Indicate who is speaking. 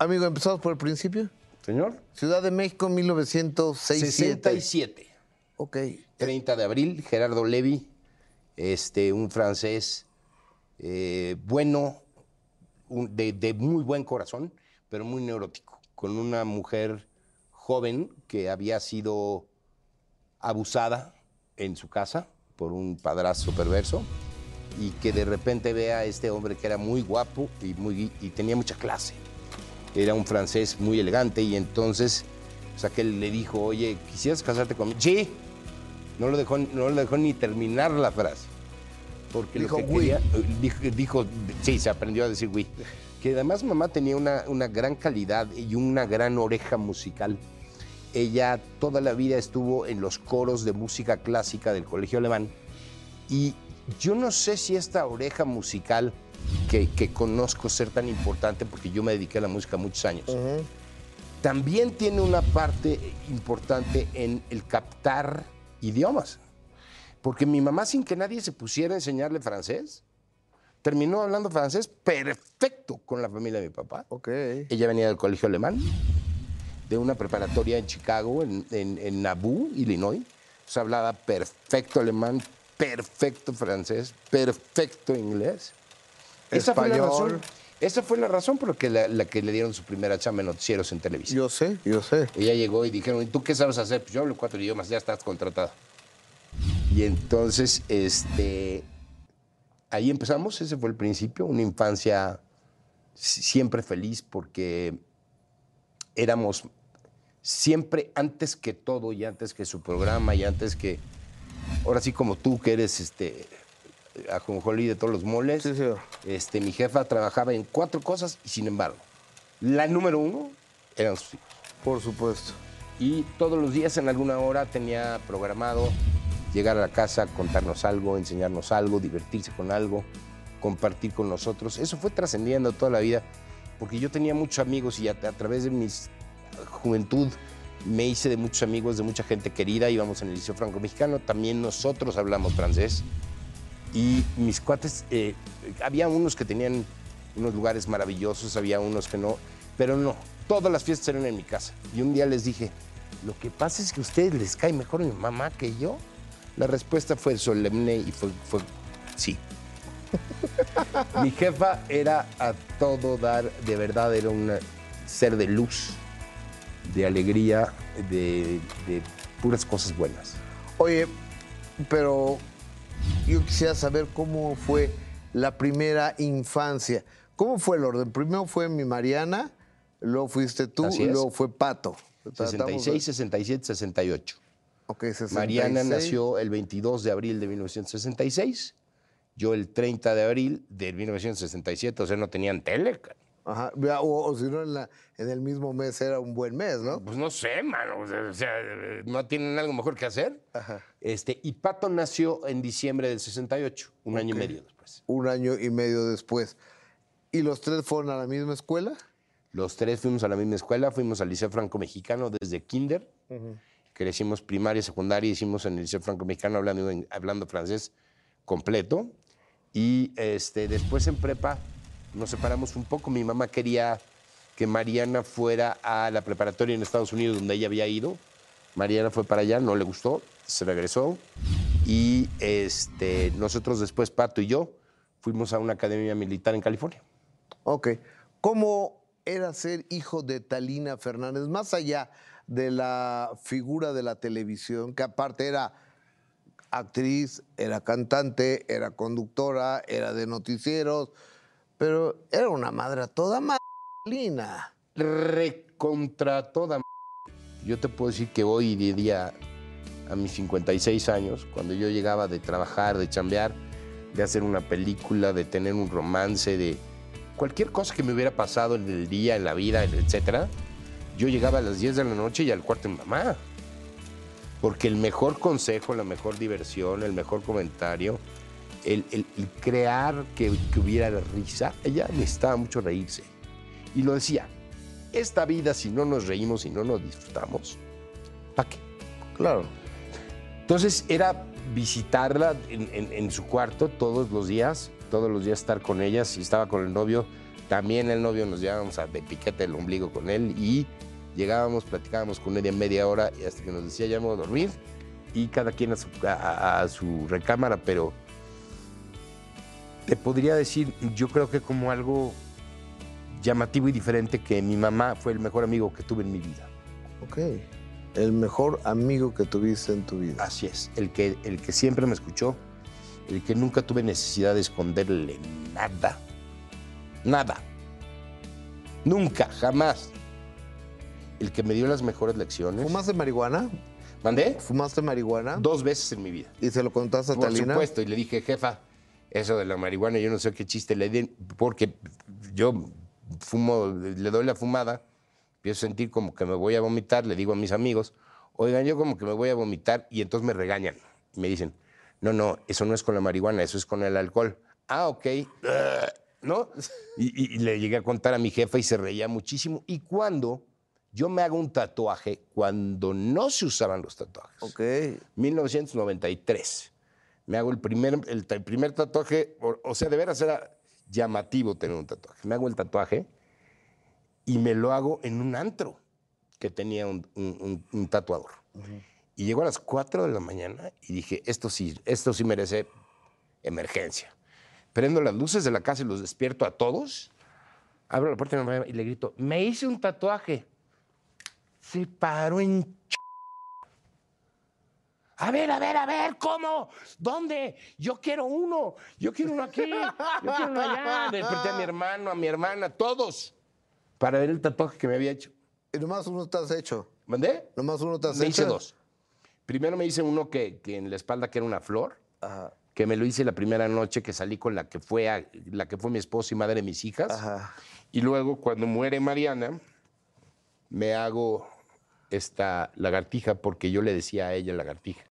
Speaker 1: Amigo, empezamos por el principio.
Speaker 2: Señor.
Speaker 1: Ciudad de México, 1967.
Speaker 2: 67.
Speaker 1: Ok.
Speaker 2: 30 de abril, Gerardo Levy, este, un francés eh, bueno, un- de, de muy buen corazón, pero muy neurótico, con una mujer joven que había sido abusada en su casa por un padrastro perverso y que de repente ve a este hombre que era muy guapo y, muy, y tenía mucha clase. Era un francés muy elegante y entonces, o sea, que él le dijo, oye, ¿quisieras casarte conmigo? Sí. No lo dejó, no lo dejó ni terminar la frase. Porque
Speaker 1: Dijo,
Speaker 2: lo que
Speaker 1: "Oui".
Speaker 2: quería, dijo, dijo- sí, se aprendió a decir oui. Que además mamá tenía una, una gran calidad y una gran oreja musical. Ella toda la vida estuvo en los coros de música clásica del Colegio Alemán y yo no sé si esta oreja musical que, que conozco ser tan importante, porque yo me dediqué a la música muchos años, también tiene una parte importante en el captar idiomas. Porque mi mamá, sin que nadie se pusiera a enseñarle francés, terminó hablando francés perfecto con la familia de mi papá.
Speaker 1: Ok.
Speaker 2: Ella venía del colegio alemán, de una preparatoria en Chicago, en, en, en Nauvoo, Illinois. Sea, hablaba perfecto alemán, perfecto francés, perfecto inglés. Esa fue la razón. Esa fue la razón por la que, la, la que le dieron su primera chamba en noticieros en televisión.
Speaker 1: Yo sé, yo sé.
Speaker 2: Ella llegó y dijeron, ¿y tú qué sabes hacer? Pues yo hablo cuatro idiomas, ya estás contratada. Y entonces, este, ahí empezamos, ese fue el principio, una infancia si- siempre feliz porque éramos siempre antes que todo y antes que su programa y antes que, ahora sí como tú que eres este, ajonjolí de todos los moles,
Speaker 1: Sí, señor.
Speaker 2: este, mi jefa trabajaba en cuatro cosas y sin embargo, la número uno eran sus hijos.
Speaker 1: Por supuesto.
Speaker 2: Y todos los días en alguna hora tenía programado llegar a la casa, contarnos algo, enseñarnos algo, divertirse con algo, compartir con nosotros. Eso fue trascendiendo toda la vida, porque yo tenía muchos amigos y a, a través de mi juventud me hice de muchos amigos, de mucha gente querida. Íbamos en el Liceo Franco-Mexicano, también nosotros hablamos francés. Y mis cuates, eh, había unos que tenían unos lugares maravillosos, había unos que no, pero no, todas las fiestas eran en mi casa. Y un día les dije, lo que pasa es que a ustedes les cae mejor mi mamá que yo. La respuesta fue solemne y fue, fue sí. mi jefa era a todo dar, de verdad era un ser de luz, de alegría, de, de puras cosas buenas.
Speaker 1: Oye, pero yo quisiera saber cómo fue la primera infancia. ¿Cómo fue el orden? Primero fue mi Mariana, luego fuiste tú, y luego fue Pato. Tratamos de-
Speaker 2: 66, 67, 68.
Speaker 1: Ok, 66.
Speaker 2: Mariana nació el 22 de abril de 1966, yo el 30 de abril de 1967, o sea, no tenían tele. ca-
Speaker 1: Ajá, o, o si no, en, la- en el mismo mes era un buen mes, ¿no?
Speaker 2: Pues no sé, mano, o sea, no tienen algo mejor que hacer.
Speaker 1: Ajá.
Speaker 2: Este, y Pato nació en diciembre del 68, un año y medio después.
Speaker 1: Un año y medio después. ¿Y los tres fueron a la misma escuela?
Speaker 2: Los tres fuimos a la misma escuela, fuimos al Liceo Franco Mexicano desde kinder, crecimos primaria, secundaria, hicimos en el Liceo Franco Mexicano hablando, hablando francés completo. Y este, después en prepa nos separamos un poco. Mi mamá quería que Mariana fuera a la preparatoria en Estados Unidos donde ella había ido. Mariana fue para allá, no le gustó, se regresó. Y este, nosotros después, Pato y yo, fuimos a una academia militar en California.
Speaker 1: Ok. ¿Cómo era ser hijo de Talina Fernández? Más allá de la figura de la televisión, que aparte era actriz, era cantante, era conductora, era de noticieros, pero era una madre toda Talina.
Speaker 2: recontra toda Yo te puedo decir que hoy día, a mis 56 años, cuando yo llegaba de trabajar, de chambear, de hacer una película, de tener un romance, de cualquier cosa que me hubiera pasado en el día, en la vida, etcétera, yo llegaba a las 10 de la noche y al cuarto de mi mamá. Porque el mejor consejo, la mejor diversión, el mejor comentario, el, el- el crear que, que hubiera risa, ella necesitaba mucho reírse. Y lo decía, esta vida si no nos reímos y no nos disfrutamos, ¿para qué?
Speaker 1: Claro.
Speaker 2: Entonces era visitarla en, en- en su cuarto todos los días, todos los días estar con ella, si estaba con el novio, También el novio nos llevábamos a de piquete el ombligo con él y llegábamos, platicábamos con media media hora y hasta que nos decía ya voy a dormir y cada quien a su, a- a su recámara, pero te podría decir, yo creo que como algo llamativo y diferente que mi mamá fue el mejor amigo que tuve en mi vida.
Speaker 1: Ok. El mejor amigo que tuviste en tu vida.
Speaker 2: Así es, el que, el que siempre me escuchó, el que nunca tuve necesidad de esconderle nada. Nada. Nunca, jamás. El que me dio las mejores lecciones.
Speaker 1: ¿Fumaste marihuana?
Speaker 2: ¿Mandé?
Speaker 1: ¿Fumaste marihuana?
Speaker 2: Dos veces en mi vida.
Speaker 1: ¿Y se lo contaste a
Speaker 2: Por
Speaker 1: Talina?
Speaker 2: supuesto, y le dije, jefa, eso de la marihuana, yo no sé qué chiste le di, porque yo fumo, le doy la fumada, empiezo a sentir como que me voy a vomitar, le digo a mis amigos, oigan, yo como que me voy a vomitar, y entonces me regañan. Y me dicen, no, no, eso no es con la marihuana, eso es con el alcohol. Ah, ok. ¿No? Y le llegué a contar a mi jefa y se reía muchísimo. Y cuando yo me hago un tatuaje, cuando no se usaban los tatuajes.
Speaker 1: Ok.
Speaker 2: 1993. Me hago el primer, el, primer tatuaje, o, o sea, de veras era llamativo tener un tatuaje. Me hago el tatuaje y me lo hago en un antro que tenía un, un- un- un tatuador. Y llego a las 4 de la mañana y dije, esto sí, esto sí merece emergencia. Prendo las luces de la casa y los despierto a todos. Abro la puerta y le grito, me hice un tatuaje. Se paró en a ver, a ver, a ver, ¿cómo? ¿Dónde? Yo quiero uno, yo quiero uno aquí, yo quiero uno allá. Desperté a mi hermano, a mi hermana, todos, para ver el tatuaje que me había hecho.
Speaker 1: Y nomás uno te has hecho.
Speaker 2: ¿Mandé?
Speaker 1: Nomás uno te has
Speaker 2: Me
Speaker 1: hecho.
Speaker 2: hice dos. Primero me hice uno que, que en la espalda que era una flor,
Speaker 1: Ajá.
Speaker 2: que me lo hice la primera noche que salí con la que fue, a- la que fue mi esposa y madre de mis hijas.
Speaker 1: Ajá.
Speaker 2: Y luego, cuando muere Mariana, me hago esta lagartija porque yo le decía a ella lagartija.